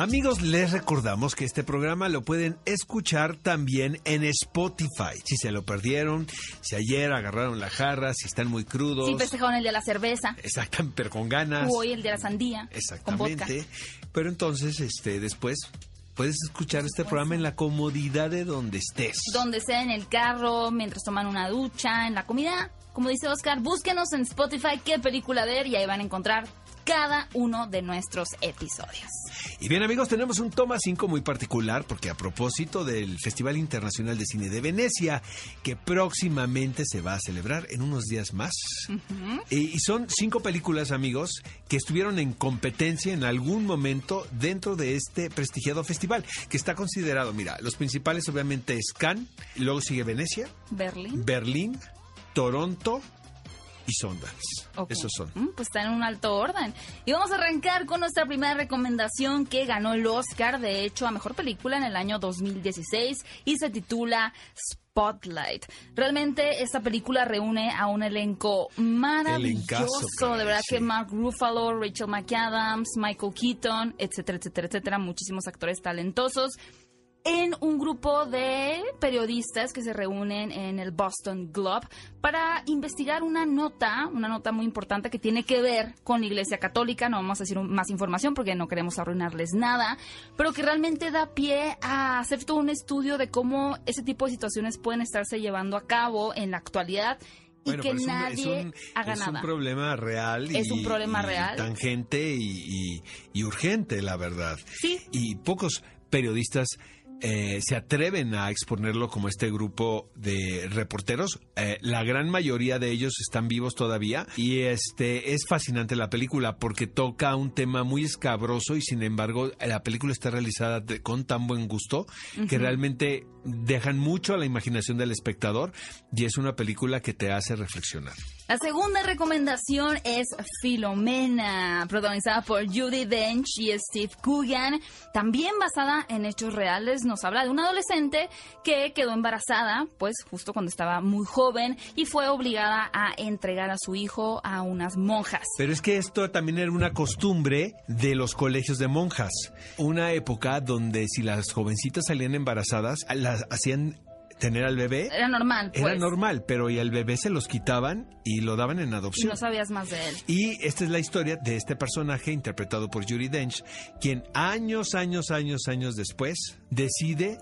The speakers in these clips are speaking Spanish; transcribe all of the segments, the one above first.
Amigos, les recordamos que este programa lo pueden escuchar también en Spotify. Si se lo perdieron, si ayer agarraron la jarra, si están muy crudos. Sí, festejaron el de la cerveza. Exactamente, pero con ganas. O hoy el de la sandía. Con. Exactamente. Pero entonces, este, después puedes escuchar este programa en la comodidad de donde estés. Donde sea, en el carro, mientras toman una ducha, en la comida. Como dice Oscar, búsquenos en Spotify qué película ver y ahí van a encontrar cada uno de nuestros episodios. Y bien amigos, tenemos un toma 5 muy particular porque a propósito del Festival Internacional de Cine de Venecia, que próximamente se va a celebrar en unos días más. y, y son cinco películas amigos que estuvieron en competencia en algún momento dentro de este prestigiado festival, que está considerado, mira, los principales obviamente es Cannes, luego sigue Venecia, Berlín. Berlín, Toronto y Sundance. Ok. Esos son. Mm, Pues está en un alto orden. Y vamos a arrancar con nuestra primera recomendación que ganó el Oscar, de hecho, a Mejor Película en el año 2016 y se titula Spotlight. Realmente esta película reúne a un elenco maravilloso. de verdad sí. que Mark Ruffalo, Rachel McAdams, Michael Keaton, etcétera, etcétera, etcétera. Muchísimos actores talentosos en un grupo de periodistas que se reúnen en el Boston Globe para investigar una nota, una nota muy importante que tiene que ver con la Iglesia Católica. No vamos a decir más información porque no queremos arruinarles nada, pero que realmente da pie a hacer todo un estudio de cómo ese tipo de situaciones pueden estarse llevando a cabo en la actualidad y Bueno, que es un- nadie es un, haga es nada. un problema real. Es y- un problema y real. Tangente y, y- y urgente, la verdad. Sí. Y pocos periodistas eh, se atreven a exponerlo como este grupo de reporteros. Eh, la gran mayoría de ellos están vivos todavía y este es fascinante la película porque toca un tema muy escabroso y sin embargo la película está realizada de- con tan buen gusto que realmente dejan mucho a la imaginación del espectador y es una película que te hace reflexionar. La segunda recomendación es Filomena, protagonizada por Judy Dench y Steve Coogan, también basada en hechos reales. Nos habla de una adolescente que quedó embarazada, pues justo cuando estaba muy joven y fue obligada a entregar a su hijo a unas monjas. Pero es que esto también era una costumbre de los colegios de monjas. Una época donde si las jovencitas salían embarazadas, las hacían tener al bebé. Era normal, pues. Era normal, pero y al bebé se los quitaban y lo daban en Y adopción. no sabías más de él. Y esta es la historia de este personaje interpretado por Judy Dench, quien años, años, años, años después decide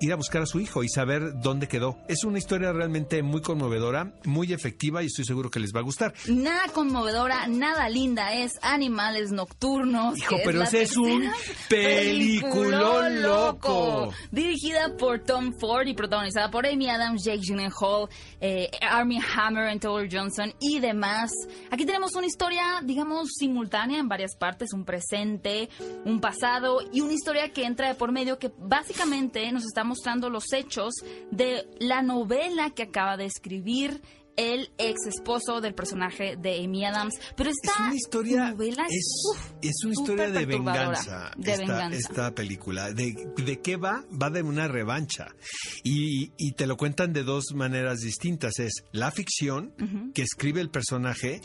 ir a buscar a su hijo y saber dónde quedó. Es una historia realmente muy conmovedora, muy efectiva y estoy seguro que les va a gustar. Nada conmovedora, nada linda es Animales Nocturnos. Hijo, que pero ese es un peliculón loco. Dirigida por Tom Ford y protagonizada por Amy Adams, Jake Gyllenhaal, eh, Armie Hammer, and Taylor Johnson y demás. Aquí tenemos una historia, digamos, simultánea en varias partes, un presente, un pasado y una historia que entra de por medio que básicamente nos está mostrando los hechos de la novela que acaba de escribir el ex esposo del personaje de Amy Adams. Pero esta es una historia novela es, es, uf, es una historia de venganza de esta, venganza. esta película. De, de qué va va de una revancha. Y, y te lo cuentan de dos maneras distintas. Es la ficción que escribe el personaje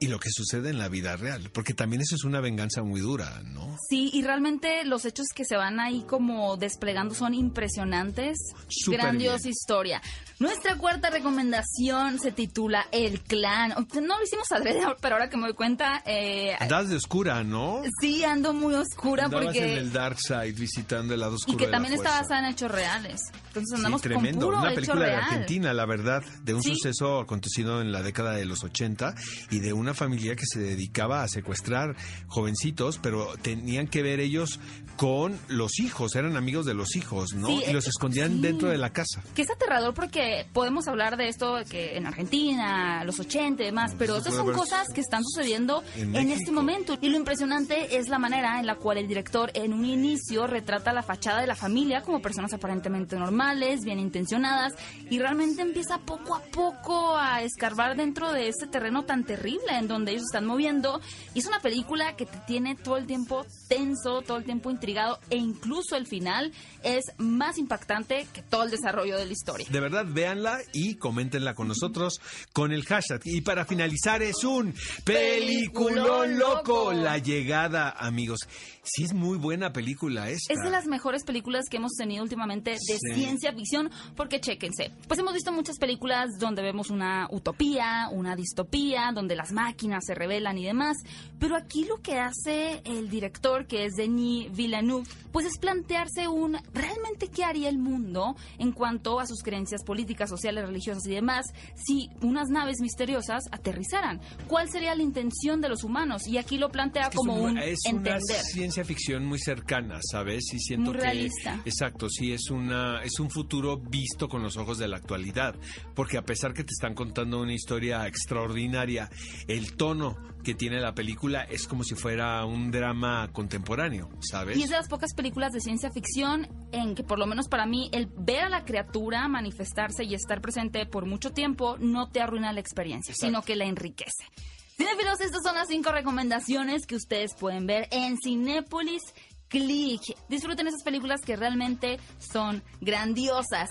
y lo que sucede en la vida real porque también eso es una venganza muy dura no Sí, y realmente los hechos que se van ahí como desplegando son impresionantes. Súper Grandiosa bien. historia. Nuestra cuarta recomendación se titula El Clan. No lo hicimos adrede, pero ahora que me doy cuenta, eh, andas de oscura no sí ando muy oscura Andabas porque... en el dark side visitando el lado oscuro Y que de también está basada en hechos reales. Entonces Sí, andamos tremendo. con puro Una película de real. Argentina, la verdad, de un Sí. suceso acontecido en la década de los 80 y de una familia que se dedicaba a secuestrar jovencitos, pero tenían que ver ellos con los hijos, eran amigos de los hijos, ¿no? Sí, y los eh, escondían sí. dentro de la casa. Que es aterrador porque podemos hablar de esto que en Argentina, los 80 y demás, pero estas son cosas que están sucediendo En en, este momento. Y lo impresionante es la manera en la cual el director en un inicio retrata la fachada de la familia como personas aparentemente normales, bien intencionadas, y realmente empieza poco a poco a escarbar dentro de este terreno tan terrible en donde ellos están moviendo. Y es una película que te tiene todo el tiempo tenso, todo el tiempo intrigado e incluso el final es más impactante que todo el desarrollo de la historia. De verdad, véanla y coméntenla con nosotros con el hashtag. Y para finalizar es un peliculón loco. La llegada, amigos. Sí es muy buena película esta. Es de las mejores películas que hemos tenido últimamente de Sí. ciencia ficción, porque chéquense. Pues hemos visto muchas películas donde vemos una utopía, una distopía, donde las máquinas se rebelan y demás, pero aquí lo que hace el director, que es Denis Villeneuve, pues es plantearse un realmente qué haría el mundo en cuanto a sus creencias políticas, sociales, religiosas y demás si unas naves misteriosas aterrizaran. ¿Cuál sería la intención de los humanos? Y aquí lo plantea Es que como es un- un es entender. una ciencia ficción muy cercana, ¿sabes? Y siento Muy que realista. exacto, sí es una es un futuro visto con los ojos de la actualidad, porque a pesar que te están contando una historia extraordinaria, el tono que tiene la película es como si fuera un drama contemporáneo, ¿sabes? Y es de las pocas películas de ciencia ficción en que, por lo menos para mí, el ver a la criatura manifestarse y estar presente por mucho tiempo no te arruina la experiencia, Exacto. sino que la enriquece. Cinefilos, estas son las cinco recomendaciones que ustedes pueden ver en Cinépolis Click. Disfruten esas películas que realmente son grandiosas.